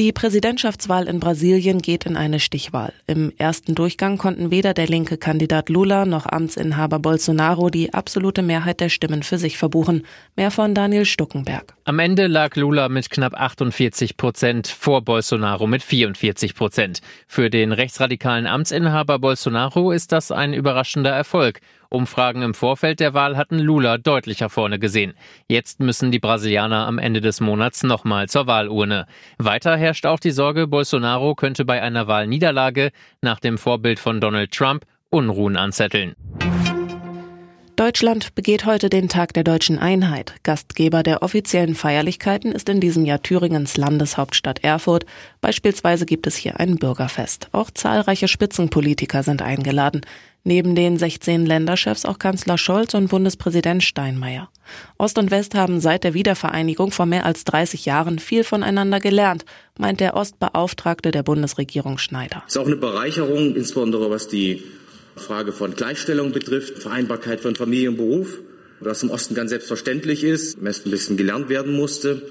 Die Präsidentschaftswahl in Brasilien geht in eine Stichwahl. Im ersten Durchgang konnten weder der linke Kandidat Lula noch Amtsinhaber Bolsonaro die absolute Mehrheit der Stimmen für sich verbuchen. Mehr von Daniel Stuckenberg. Am Ende lag Lula mit knapp 48 Prozent vor Bolsonaro mit 44 Prozent. Für den rechtsradikalen Amtsinhaber Bolsonaro ist das ein überraschender Erfolg. Umfragen im Vorfeld der Wahl hatten Lula deutlicher vorne gesehen. Jetzt müssen die Brasilianer am Ende des Monats nochmal zur Wahlurne. Weiter herrscht auch die Sorge, Bolsonaro könnte bei einer Wahlniederlage nach dem Vorbild von Donald Trump Unruhen anzetteln. Deutschland begeht heute den Tag der deutschen Einheit. Gastgeber der offiziellen Feierlichkeiten ist in diesem Jahr Thüringens Landeshauptstadt Erfurt. Beispielsweise gibt es hier ein Bürgerfest. Auch zahlreiche Spitzenpolitiker sind eingeladen. Neben den 16 Länderchefs auch Kanzler Scholz und Bundespräsident Steinmeier. Ost und West haben seit der Wiedervereinigung vor mehr als 30 Jahren viel voneinander gelernt, meint der Ostbeauftragte der Bundesregierung Schneider. Es ist auch eine Bereicherung, insbesondere was die Frage von Gleichstellung betrifft, Vereinbarkeit von Familie und Beruf, was im Osten ganz selbstverständlich ist, im Westen ein bisschen gelernt werden musste.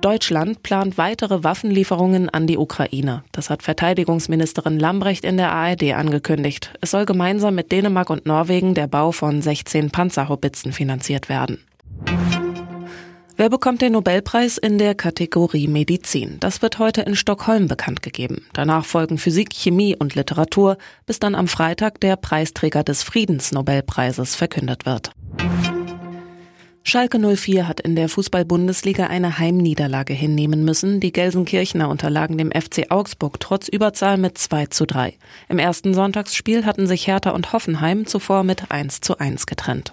Deutschland plant weitere Waffenlieferungen an die Ukraine. Das hat Verteidigungsministerin Lambrecht in der ARD angekündigt. Es soll gemeinsam mit Dänemark und Norwegen der Bau von 16 Panzerhaubitzen finanziert werden. Wer bekommt den Nobelpreis in der Kategorie Medizin? Das wird heute in Stockholm bekannt gegeben. Danach folgen Physik, Chemie und Literatur, bis dann am Freitag der Preisträger des Friedensnobelpreises verkündet wird. Schalke 04 hat in der Fußball-Bundesliga eine Heimniederlage hinnehmen müssen. Die Gelsenkirchner unterlagen dem FC Augsburg trotz Überzahl mit 2 zu 3. Im ersten Sonntagsspiel hatten sich Hertha und Hoffenheim zuvor mit 1 zu 1 getrennt.